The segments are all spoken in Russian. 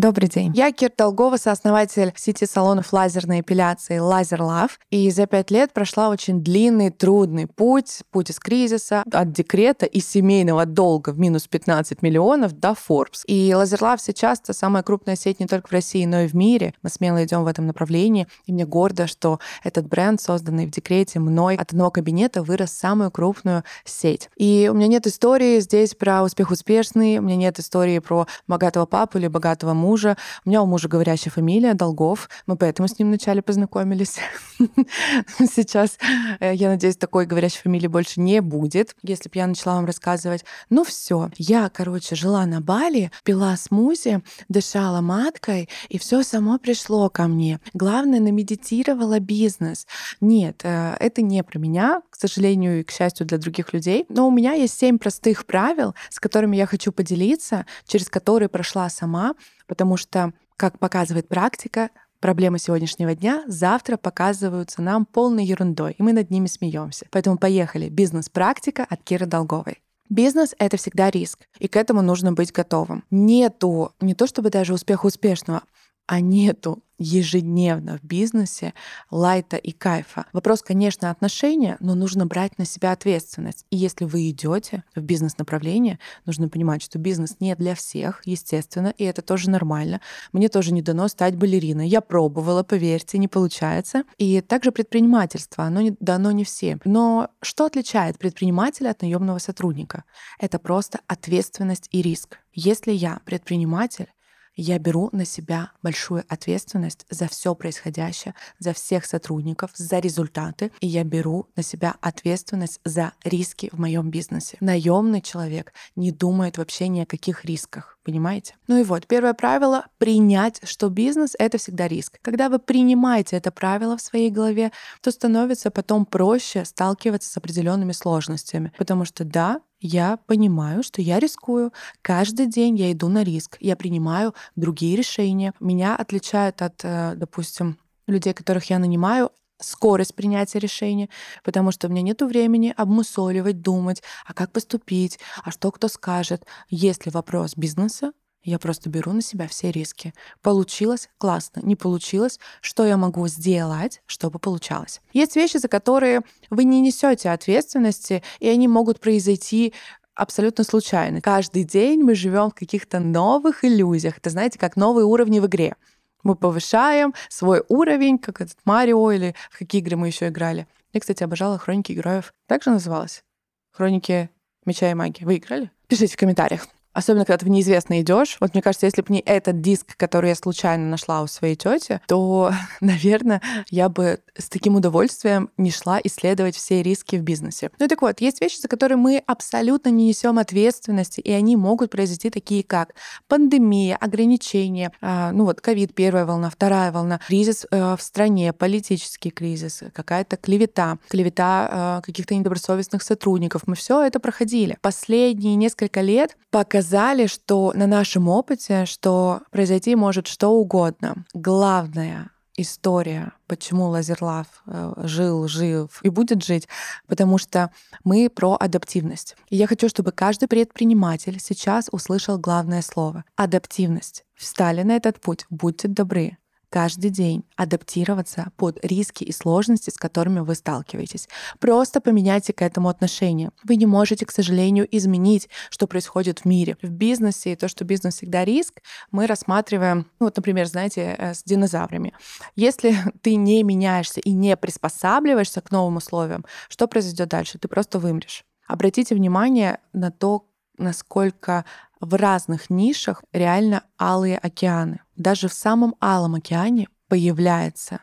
Добрый день. Я Кир Долгова, сооснователь сети салонов лазерной эпиляции Laser Love. И за пять лет прошла очень длинный, трудный путь, путь из кризиса, от декрета и семейного долга в минус 15 миллионов до Forbes. И Laser Love сейчас это самая крупная сеть не только в России, но и в мире. Мы смело идем в этом направлении. И мне гордо, что этот бренд, созданный в декрете мной, от одного кабинета вырос самую крупную сеть. И у меня нет истории здесь про успех успешный, у меня нет истории про богатого папу или богатого мужа. У меня у мужа говорящая фамилия Долгов. Мы поэтому с ним вначале познакомились. Сейчас, э, я надеюсь, такой говорящей фамилии больше не будет. Если бы я начала вам рассказывать, ну все, я, короче, жила на Бали, пила смузи, дышала маткой, и все само пришло ко мне. Главное, намедитировала бизнес. Нет, э, это не про меня, к сожалению и к счастью для других людей. Но у меня есть семь простых правил, с которыми я хочу поделиться, через которые прошла сама, потому что, как показывает практика, проблемы сегодняшнего дня завтра показываются нам полной ерундой, и мы над ними смеемся. Поэтому поехали. Бизнес-практика от Киры Долговой. Бизнес — это всегда риск, и к этому нужно быть готовым. Нету не то чтобы даже успеха успешного, а нету ежедневно в бизнесе лайта и кайфа. Вопрос, конечно, отношения, но нужно брать на себя ответственность. И если вы идете в бизнес-направление, нужно понимать, что бизнес не для всех, естественно, и это тоже нормально. Мне тоже не дано стать балериной. Я пробовала, поверьте, не получается. И также предпринимательство, оно не дано не всем. Но что отличает предпринимателя от наемного сотрудника? Это просто ответственность и риск. Если я предприниматель, я беру на себя большую ответственность за все происходящее, за всех сотрудников, за результаты, и я беру на себя ответственность за риски в моем бизнесе. Наемный человек не думает вообще ни о каких рисках. Понимаете? Ну и вот, первое правило — принять, что бизнес — это всегда риск. Когда вы принимаете это правило в своей голове, то становится потом проще сталкиваться с определенными сложностями. Потому что да, я понимаю, что я рискую. Каждый день я иду на риск. Я принимаю другие решения. Меня отличают от, э, допустим, людей, которых я нанимаю, скорость принятия решения, потому что у меня нет времени обмусоливать, думать, а как поступить, а что кто скажет. Если вопрос бизнеса, я просто беру на себя все риски. Получилось классно, не получилось, что я могу сделать, чтобы получалось. Есть вещи, за которые вы не несете ответственности, и они могут произойти абсолютно случайно. Каждый день мы живем в каких-то новых иллюзиях. Это, знаете, как новые уровни в игре. Мы повышаем свой уровень, как этот Марио или в какие игры мы еще играли. Я, кстати, обожала хроники героев. Так же называлось? Хроники меча и магии. Вы играли? Пишите в комментариях. Особенно, когда ты в неизвестно идешь. Вот мне кажется, если бы не этот диск, который я случайно нашла у своей тети, то, наверное, я бы с таким удовольствием не шла исследовать все риски в бизнесе. Ну так вот, есть вещи, за которые мы абсолютно не несем ответственности, и они могут произойти такие, как пандемия, ограничения, а, ну вот ковид, первая волна, вторая волна, кризис э, в стране, политический кризис, какая-то клевета, клевета э, каких-то недобросовестных сотрудников. Мы все это проходили. Последние несколько лет пока показали, что на нашем опыте, что произойти может что угодно. Главная история, почему Лазерлав э, жил, жив и будет жить, потому что мы про адаптивность. И я хочу, чтобы каждый предприниматель сейчас услышал главное слово — адаптивность. Встали на этот путь, будьте добры, каждый день адаптироваться под риски и сложности, с которыми вы сталкиваетесь. Просто поменяйте к этому отношение. Вы не можете, к сожалению, изменить, что происходит в мире. В бизнесе, и то, что бизнес всегда риск, мы рассматриваем, ну, вот, например, знаете, э, с динозаврами. Если ты не меняешься и не приспосабливаешься к новым условиям, что произойдет дальше? Ты просто вымрешь. Обратите внимание на то, насколько в разных нишах реально алые океаны. Даже в самом алом океане появляется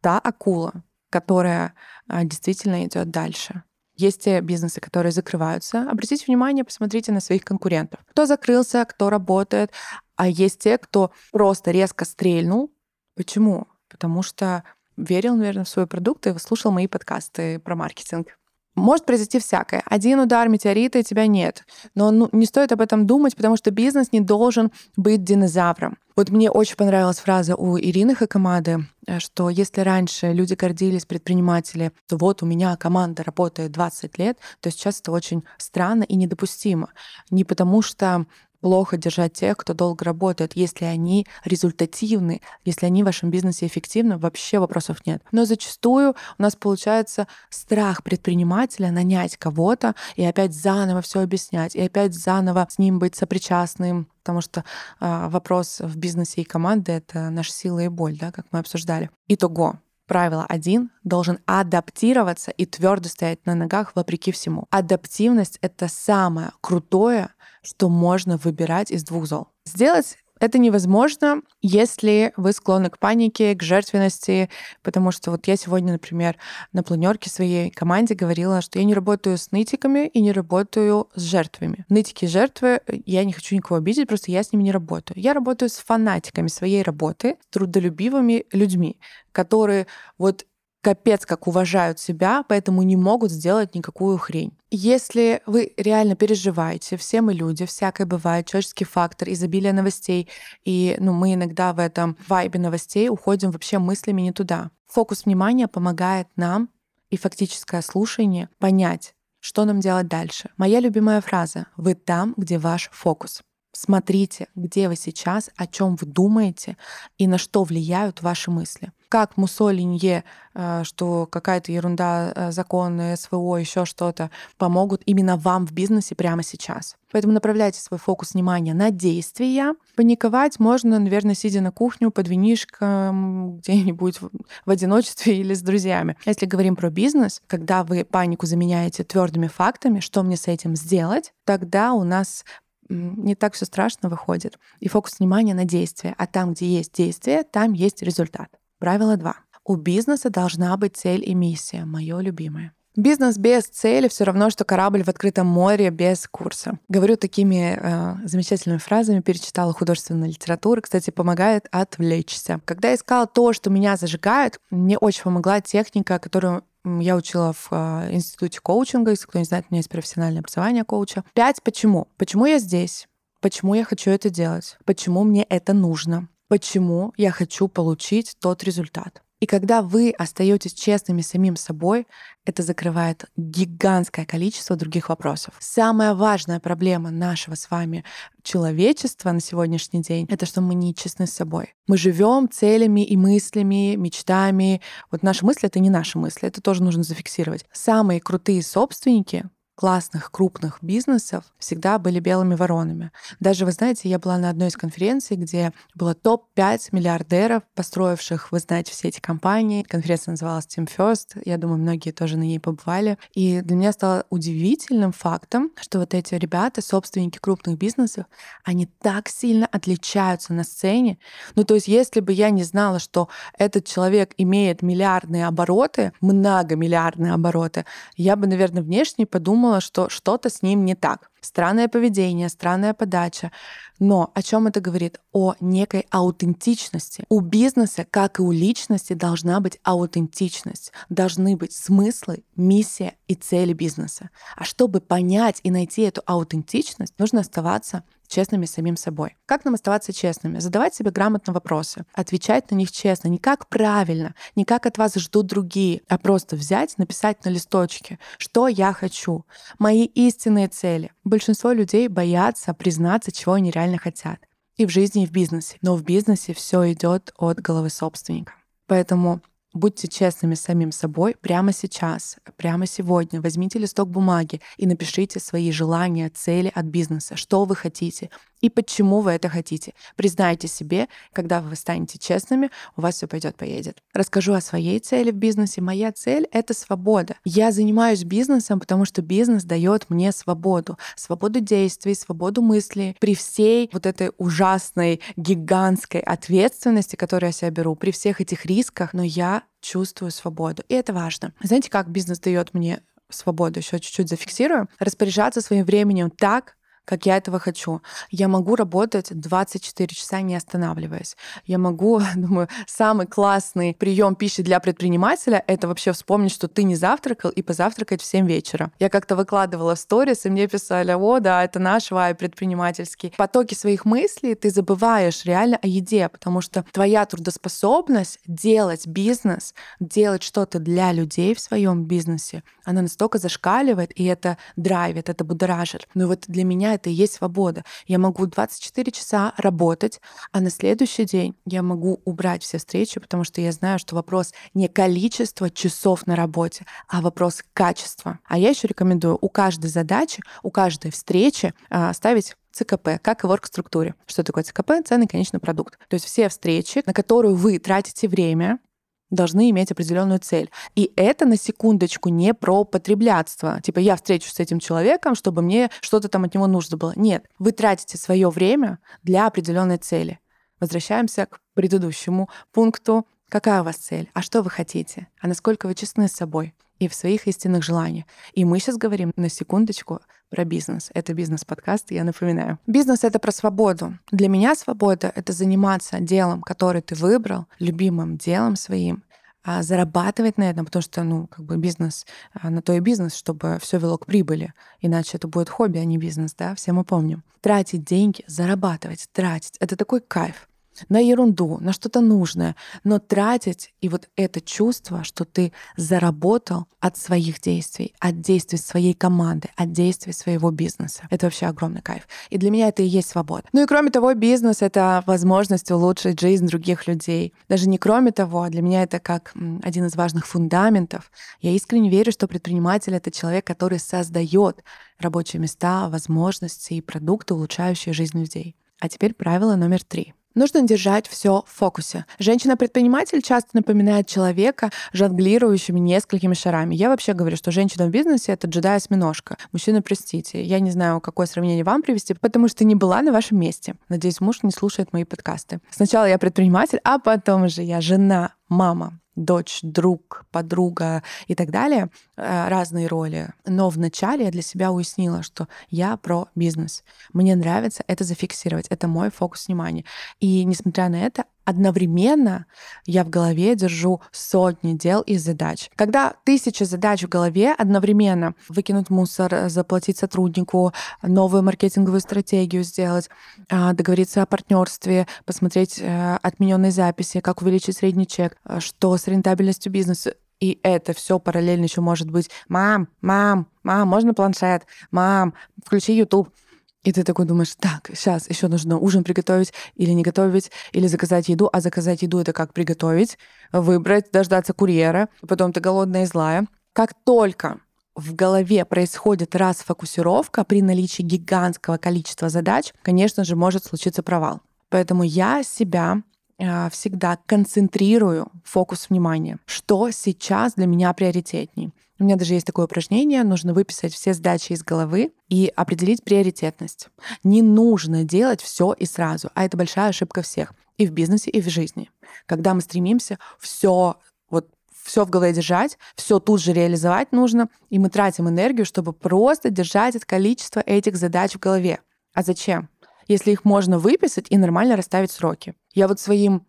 та акула, которая а, действительно идет дальше. Есть те бизнесы, которые закрываются. Обратите внимание, посмотрите на своих конкурентов. Кто закрылся, кто работает. А есть те, кто просто резко стрельнул. Почему? Потому что верил, наверное, в свой продукт и слушал мои подкасты про маркетинг. Может произойти всякое. Один удар метеорита, и тебя нет. Но ну, не стоит об этом думать, потому что бизнес не должен быть динозавром. Вот мне очень понравилась фраза у Ирины Хакамады, э, что если раньше люди гордились, предприниматели, то вот у меня команда работает 20 лет, то сейчас это очень странно и недопустимо. Не потому что плохо держать тех, кто долго работает, если они результативны, если они в вашем бизнесе эффективны, вообще вопросов нет. Но зачастую у нас получается страх предпринимателя нанять кого-то и опять заново все объяснять, и опять заново с ним быть сопричастным, потому что э, вопрос в бизнесе и команде — это наша сила и боль, да, как мы обсуждали. Итого, Правило один должен адаптироваться и твердо стоять на ногах вопреки всему. Адаптивность — это самое крутое, что можно выбирать из двух зол. Сделать это невозможно, если вы склонны к панике, к жертвенности, потому что вот я сегодня, например, на планерке своей команде говорила, что я не работаю с нытиками и не работаю с жертвами. Нытики и жертвы, я не хочу никого обидеть, просто я с ними не работаю. Я работаю с фанатиками своей работы, трудолюбивыми людьми, которые вот капец как уважают себя, поэтому не могут сделать никакую хрень. Если вы реально переживаете, все мы люди, всякое бывает, человеческий фактор, изобилие новостей, и ну, мы иногда в этом вайбе новостей уходим вообще мыслями не туда. Фокус внимания помогает нам и фактическое слушание понять, что нам делать дальше. Моя любимая фраза «Вы там, где ваш фокус». Смотрите, где вы сейчас, о чем вы думаете и на что влияют ваши мысли. Как Муссолинье, э, что какая-то ерунда, э, законы, СВО, еще что-то помогут именно вам в бизнесе прямо сейчас. Поэтому направляйте свой фокус внимания на действия. Паниковать можно, наверное, сидя на кухню под винишком где-нибудь в одиночестве или с друзьями. Если говорим про бизнес, когда вы панику заменяете твердыми фактами, что мне с этим сделать, тогда у нас не так все страшно выходит. И фокус внимания на действие. А там, где есть действие, там есть результат. Правило 2. У бизнеса должна быть цель и миссия. Мое любимое. Бизнес без цели все равно, что корабль в открытом море без курса. Говорю такими э, замечательными фразами, перечитала художественную литературу. Кстати, помогает отвлечься. Когда искала то, что меня зажигает, мне очень помогла техника, которую я учила в э, институте коучинга. Если кто не знает, у меня есть профессиональное образование коуча. Пять почему. Почему я здесь? Почему я хочу это делать? Почему мне это нужно? Почему я хочу получить тот результат? И когда вы остаетесь честными самим собой, это закрывает гигантское количество других вопросов. Самая важная проблема нашего с вами человечества на сегодняшний день — это что мы не честны с собой. Мы живем целями и мыслями, мечтами. Вот наши мысли — это не наши мысли, это тоже нужно зафиксировать. Самые крутые собственники классных крупных бизнесов всегда были белыми воронами. Даже, вы знаете, я была на одной из конференций, где было топ-5 миллиардеров, построивших, вы знаете, все эти компании. Конференция называлась Team First. Я думаю, многие тоже на ней побывали. И для меня стало удивительным фактом, что вот эти ребята, собственники крупных бизнесов, они так сильно отличаются на сцене. Ну, то есть, если бы я не знала, что этот человек имеет миллиардные обороты, многомиллиардные обороты, я бы, наверное, внешне подумала, подумала, что что-то с ним не так. Странное поведение, странная подача. Но о чем это говорит? О некой аутентичности. У бизнеса, как и у личности, должна быть аутентичность. Должны быть смыслы, миссия и цели бизнеса. А чтобы понять и найти эту аутентичность, нужно оставаться честными с самим собой. Как нам оставаться честными? Задавать себе грамотно вопросы, отвечать на них честно, не как правильно, не как от вас ждут другие, а просто взять, написать на листочке, что я хочу, мои истинные цели. Большинство людей боятся признаться, чего они реально хотят. И в жизни, и в бизнесе. Но в бизнесе все идет от головы собственника. Поэтому Будьте честными с самим собой прямо сейчас, прямо сегодня. Возьмите листок бумаги и напишите свои желания, цели от бизнеса, что вы хотите, и почему вы это хотите. Признайте себе, когда вы станете честными, у вас все пойдет, поедет. Расскажу о своей цели в бизнесе. Моя цель — это свобода. Я занимаюсь бизнесом, потому что бизнес дает мне свободу. Свободу действий, свободу мыслей. При всей вот этой ужасной, гигантской ответственности, которую я себя беру, при всех этих рисках, но я чувствую свободу. И это важно. Знаете, как бизнес дает мне свободу, еще чуть-чуть зафиксирую, распоряжаться своим временем так, как я этого хочу. Я могу работать 24 часа не останавливаясь. Я могу, думаю, самый классный прием пищи для предпринимателя — это вообще вспомнить, что ты не завтракал и позавтракать в 7 вечера. Я как-то выкладывала в сторис, и мне писали, о, да, это наш вай предпринимательский. В потоке своих мыслей ты забываешь реально о еде, потому что твоя трудоспособность делать бизнес, делать что-то для людей в своем бизнесе, она настолько зашкаливает, и это драйвит, это будоражит. Но вот для меня это и есть свобода. Я могу 24 часа работать, а на следующий день я могу убрать все встречи, потому что я знаю, что вопрос не количества часов на работе, а вопрос качества. А я еще рекомендую у каждой задачи, у каждой встречи а, ставить ЦКП, как и в орг-структуре. Что такое ЦКП? Ценный конечный продукт. То есть все встречи, на которую вы тратите время, должны иметь определенную цель. И это на секундочку не про потреблятство. Типа я встречусь с этим человеком, чтобы мне что-то там от него нужно было. Нет, вы тратите свое время для определенной цели. Возвращаемся к предыдущему пункту. Какая у вас цель? А что вы хотите? А насколько вы честны с собой? И в своих истинных желаниях. И мы сейчас говорим на секундочку про бизнес. Это бизнес-подкаст, я напоминаю. Бизнес — это про свободу. Для меня свобода — это заниматься делом, который ты выбрал, любимым делом своим, а зарабатывать на этом, потому что, ну, как бы бизнес, а, на то и бизнес, чтобы все вело к прибыли. Иначе это будет хобби, а не бизнес, да, все мы помним. Тратить деньги, зарабатывать, тратить — это такой кайф на ерунду, на что-то нужное, но тратить и вот это чувство, что ты заработал от своих действий, от действий своей команды, от действий своего бизнеса. Это вообще огромный кайф. И для меня это и есть свобода. Ну и кроме того, бизнес — это возможность улучшить жизнь других людей. Даже не кроме того, а для меня это как один из важных фундаментов. Я искренне верю, что предприниматель — это человек, который создает рабочие места, возможности и продукты, улучшающие жизнь людей. А теперь правило номер три. Нужно держать все в фокусе. Женщина-предприниматель часто напоминает человека, жонглирующими несколькими шарами. Я вообще говорю, что женщина в бизнесе — это джедай-осьминожка. Мужчина, простите. Я не знаю, какое сравнение вам привести, потому что не была на вашем месте. Надеюсь, муж не слушает мои подкасты. Сначала я предприниматель, а потом уже я жена, мама, дочь, друг, подруга и так далее, э, разные роли. Но вначале я для себя уяснила, что я про бизнес. Мне нравится это зафиксировать, это мой фокус внимания. И несмотря на это, одновременно я в голове держу сотни дел и задач. Когда тысяча задач в голове одновременно выкинуть мусор, заплатить сотруднику, новую маркетинговую стратегию сделать, а, договориться о партнерстве, посмотреть э, отмененные записи, как увеличить средний чек, э, что с рентабельностью бизнеса, и это все параллельно еще может быть «Мам, мам, мам, можно планшет? Мам, включи YouTube». И ты такой думаешь, так, сейчас еще нужно ужин приготовить или не готовить, или заказать еду. А заказать еду — это как приготовить, выбрать, дождаться курьера, потом ты голодная и злая. Как только в голове происходит расфокусировка при наличии гигантского количества задач, конечно же, может случиться провал. Поэтому я себя а, всегда концентрирую фокус внимания. Что сейчас для меня приоритетней? У меня даже есть такое упражнение, нужно выписать все задачи из головы и определить приоритетность. Не нужно делать все и сразу, а это большая ошибка всех и в бизнесе, и в жизни. Когда мы стремимся все вот все в голове держать, все тут же реализовать нужно, и мы тратим энергию, чтобы просто держать это количество этих задач в голове. А зачем? Если их можно выписать и нормально расставить сроки. Я вот своим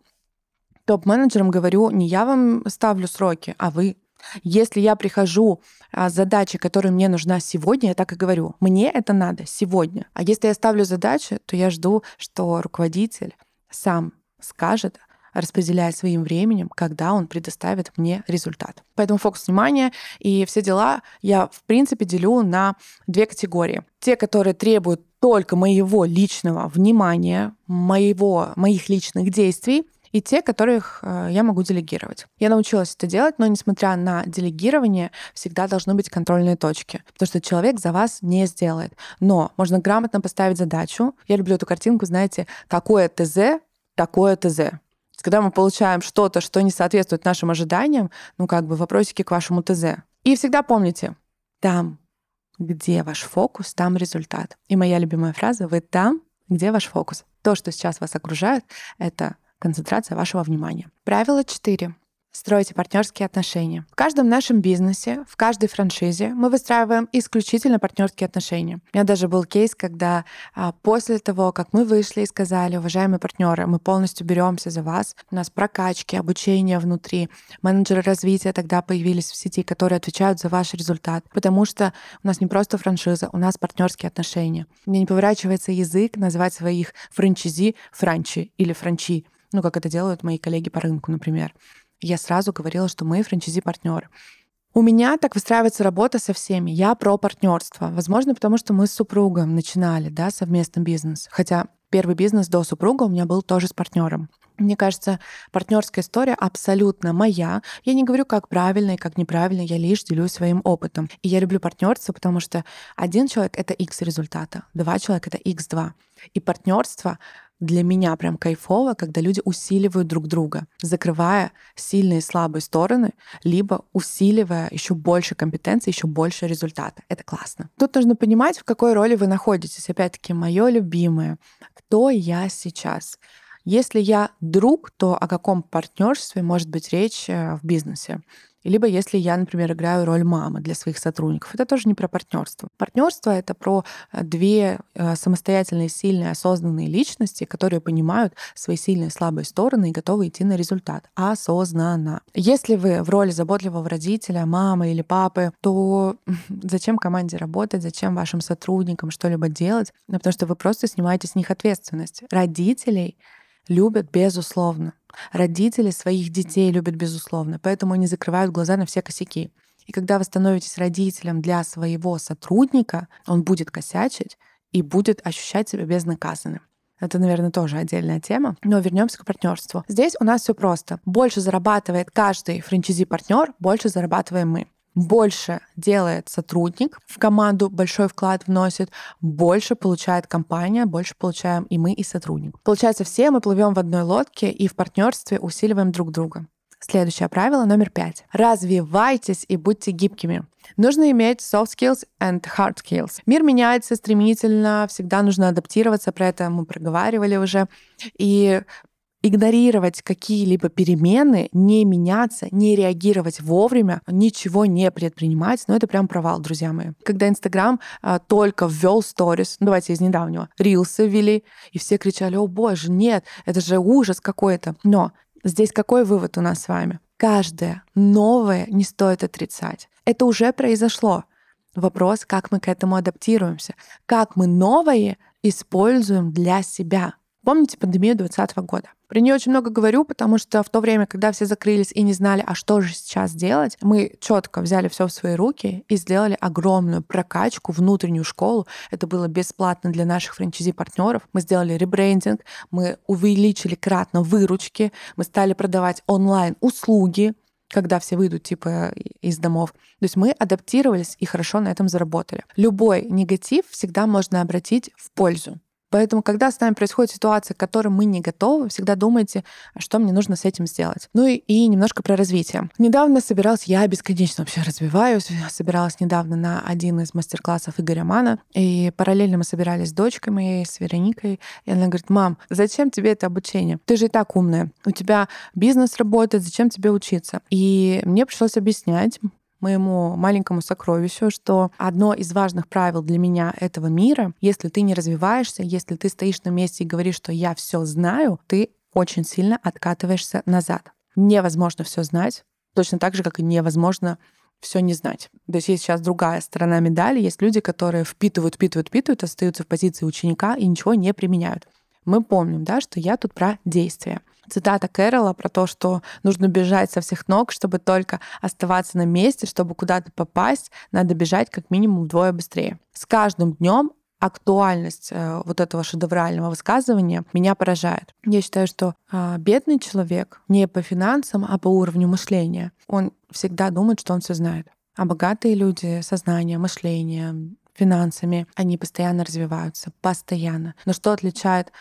топ-менеджерам говорю, не я вам ставлю сроки, а вы. Если я прихожу а, с задачей, которая мне нужна сегодня, я так и говорю, мне это надо сегодня. А если я ставлю задачи, то я жду, что руководитель сам скажет, распределяя своим временем, когда он предоставит мне результат. Поэтому фокус внимания и все дела я, в принципе, делю на две категории. Те, которые требуют только моего личного внимания, моего, моих личных действий, и те, которых э, я могу делегировать. Я научилась это делать, но несмотря на делегирование, всегда должны быть контрольные точки, потому что человек за вас не сделает. Но можно грамотно поставить задачу. Я люблю эту картинку, знаете, какое ТЗ, такое ТЗ. Когда мы получаем что-то, что не соответствует нашим ожиданиям, ну как бы вопросики к вашему ТЗ. И всегда помните, там, где ваш фокус, там результат. И моя любимая фраза — вы там, где ваш фокус. То, что сейчас вас окружает, это концентрация вашего внимания. Правило 4. Стройте партнерские отношения. В каждом нашем бизнесе, в каждой франшизе мы выстраиваем исключительно партнерские отношения. У меня даже был кейс, когда а, после того, как мы вышли и сказали, уважаемые партнеры, мы полностью беремся за вас, у нас прокачки, обучение внутри, менеджеры развития тогда появились в сети, которые отвечают за ваш результат, потому что у нас не просто франшиза, у нас партнерские отношения. Мне не поворачивается язык называть своих франчизи франчи или франчи ну, как это делают мои коллеги по рынку, например. Я сразу говорила, что мы франчизи-партнеры. У меня так выстраивается работа со всеми. Я про партнерство. Возможно, потому что мы с супругом начинали, да, совместный бизнес. Хотя первый бизнес до супруга у меня был тоже с партнером. Мне кажется, партнерская история абсолютно моя. Я не говорю, как правильно и как неправильно, я лишь делюсь своим опытом. И я люблю партнерство, потому что один человек — это X результата, два человека — это X2. И партнерство для меня прям кайфово, когда люди усиливают друг друга, закрывая сильные и слабые стороны, либо усиливая еще больше компетенций, еще больше результата. Это классно. Тут нужно понимать, в какой роли вы находитесь. Опять-таки, мое любимое. Кто я сейчас? Если я друг, то о каком партнерстве может быть речь э, в бизнесе? Либо если я, например, играю роль мамы для своих сотрудников, это тоже не про партнерство. Партнерство это про э, две э, самостоятельные, сильные, осознанные личности, которые понимают свои сильные и слабые стороны и готовы идти на результат осознанно. Если вы в роли заботливого родителя, мамы или папы, то зачем команде работать, зачем вашим сотрудникам что-либо делать? Ну, потому что вы просто снимаете с них ответственность. Родителей любят безусловно. Родители своих детей любят безусловно, поэтому они закрывают глаза на все косяки. И когда вы становитесь родителем для своего сотрудника, он будет косячить и будет ощущать себя безнаказанным. Это, наверное, тоже отдельная тема. Но вернемся к партнерству. Здесь у нас все просто. Больше зарабатывает каждый франчайзи-партнер, больше зарабатываем мы больше делает сотрудник, в команду большой вклад вносит, больше получает компания, больше получаем и мы, и сотрудник. Получается, все мы плывем в одной лодке и в партнерстве усиливаем друг друга. Следующее правило номер пять. Развивайтесь и будьте гибкими. Нужно иметь soft skills and hard skills. Мир меняется стремительно, всегда нужно адаптироваться, про это мы проговаривали уже. И игнорировать какие-либо перемены, не меняться, не реагировать вовремя, ничего не предпринимать, ну это прям провал, друзья мои. Когда Инстаграм а, только ввел сторис, ну давайте из недавнего, рилсы ввели, и все кричали, о боже, нет, это же ужас какой-то. Но здесь какой вывод у нас с вами? Каждое новое не стоит отрицать. Это уже произошло. Вопрос, как мы к этому адаптируемся, как мы новое используем для себя. Помните пандемию 2020 года? Про нее очень много говорю, потому что в то время, когда все закрылись и не знали, а что же сейчас делать, мы четко взяли все в свои руки и сделали огромную прокачку, внутреннюю школу. Это было бесплатно для наших франчайзи-партнеров. Мы сделали ребрендинг, мы увеличили кратно выручки, мы стали продавать онлайн-услуги, когда все выйдут типа из домов. То есть мы адаптировались и хорошо на этом заработали. Любой негатив всегда можно обратить в пользу. Поэтому, когда с нами происходит ситуация, к которой мы не готовы, всегда думайте, что мне нужно с этим сделать. Ну и, и немножко про развитие. Недавно собиралась, я бесконечно вообще развиваюсь, собиралась недавно на один из мастер-классов Игоря Мана, и параллельно мы собирались с дочкой моей, с Вероникой, и она говорит, мам, зачем тебе это обучение? Ты же и так умная, у тебя бизнес работает, зачем тебе учиться? И мне пришлось объяснять, моему маленькому сокровищу, что одно из важных правил для меня этого мира, если ты не развиваешься, если ты стоишь на месте и говоришь, что я все знаю, ты очень сильно откатываешься назад. Невозможно все знать, точно так же, как и невозможно все не знать. То есть есть сейчас другая сторона медали. Есть люди, которые впитывают, впитывают, впитывают, остаются в позиции ученика и ничего не применяют. Мы помним, да, что я тут про действие цитата Кэрола про то, что нужно бежать со всех ног, чтобы только оставаться на месте, чтобы куда-то попасть, надо бежать как минимум вдвое быстрее. С каждым днем актуальность э, вот этого шедеврального высказывания меня поражает. Я считаю, что э, бедный человек не по финансам, а по уровню мышления, он всегда думает, что он все знает. А богатые люди сознание, мышление, финансами, они постоянно развиваются, постоянно. Но что отличает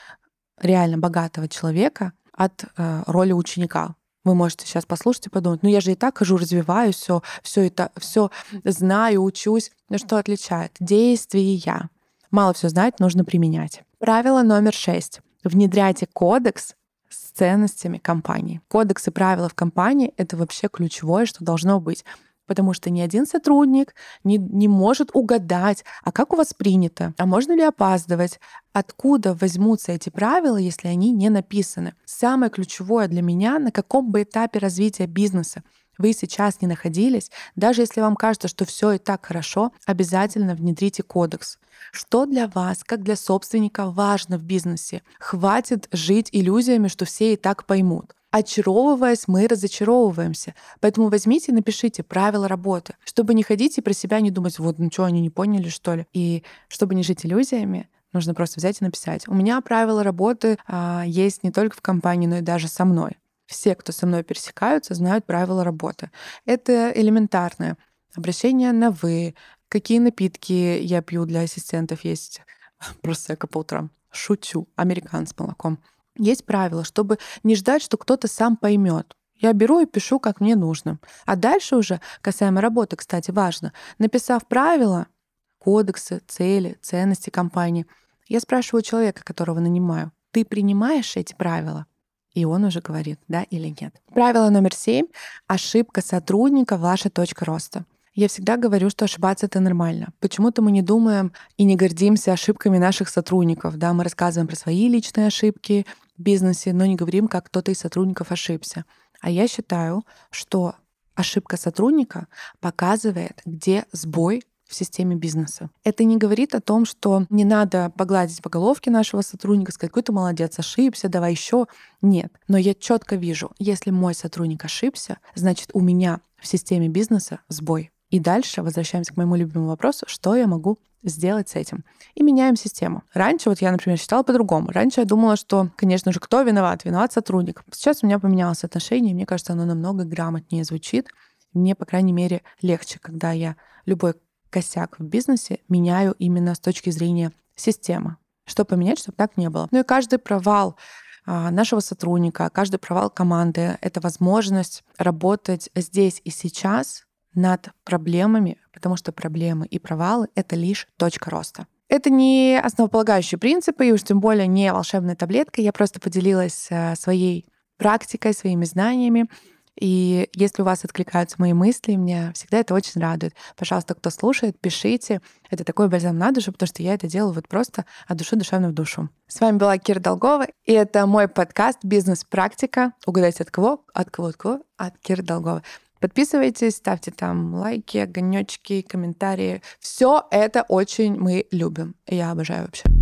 реально богатого человека от э, роли ученика. Вы можете сейчас послушать и подумать, ну я же и так хожу, развиваюсь, все, все это, все знаю, учусь. Но что отличает? Действия. Мало все знать, нужно применять. Правило номер шесть. Внедряйте кодекс с ценностями компании. Кодекс и правила в компании — это вообще ключевое, что должно быть потому что ни один сотрудник не, не может угадать, а как у вас принято, а можно ли опаздывать, откуда возьмутся эти правила, если они не написаны. Самое ключевое для меня, на каком бы этапе развития бизнеса вы сейчас не находились, даже если вам кажется, что все и так хорошо, обязательно внедрите кодекс. Что для вас, как для собственника, важно в бизнесе? Хватит жить иллюзиями, что все и так поймут. Очаровываясь, мы разочаровываемся. Поэтому возьмите и напишите правила работы, чтобы не ходить и про себя не думать, вот, ну что, они не поняли, что ли. И чтобы не жить иллюзиями, нужно просто взять и написать. У меня правила работы а, есть не только в компании, но и даже со мной. Все, кто со мной пересекаются, знают правила работы. Это элементарное. Обращение на «вы», какие напитки я пью для ассистентов есть. Просека по утрам. Шучу. Американ с молоком. Есть правило, чтобы не ждать, что кто-то сам поймет. Я беру и пишу, как мне нужно. А дальше уже, касаемо работы, кстати, важно, написав правила, кодексы, цели, ценности компании, я спрашиваю человека, которого нанимаю, ты принимаешь эти правила? И он уже говорит, да или нет. Правило номер семь. Ошибка сотрудника — ваша точка роста. Я всегда говорю, что ошибаться это нормально. Почему-то мы не думаем и не гордимся ошибками наших сотрудников. Да, мы рассказываем про свои личные ошибки в бизнесе, но не говорим, как кто-то из сотрудников ошибся. А я считаю, что ошибка сотрудника показывает, где сбой в системе бизнеса. Это не говорит о том, что не надо погладить по головке нашего сотрудника, сказать, какой ты молодец, ошибся, давай еще. Нет. Но я четко вижу, если мой сотрудник ошибся, значит у меня в системе бизнеса сбой. И дальше возвращаемся к моему любимому вопросу, что я могу сделать с этим. И меняем систему. Раньше, вот я, например, считала по-другому. Раньше я думала, что, конечно же, кто виноват? Виноват сотрудник. Сейчас у меня поменялось отношение, и мне кажется, оно намного грамотнее звучит. Мне, по крайней мере, легче, когда я любой косяк в бизнесе меняю именно с точки зрения системы. Что поменять, чтобы так не было. Ну и каждый провал а, нашего сотрудника, каждый провал команды — это возможность работать здесь и сейчас над проблемами, потому что проблемы и провалы — это лишь точка роста. Это не основополагающие принципы, и уж тем более не волшебная таблетка. Я просто поделилась э, своей практикой, своими знаниями. И если у вас откликаются мои мысли, меня всегда это очень радует. Пожалуйста, кто слушает, пишите. Это такой бальзам на душу, потому что я это делаю вот просто от души душевно в душу. С вами была Кира Долгова, и это мой подкаст «Бизнес-практика». Угадайте от кого? От кого? От кого? От Киры Долгова. Подписывайтесь, ставьте там лайки, огонечки, комментарии. Все это очень мы любим. Я обожаю вообще.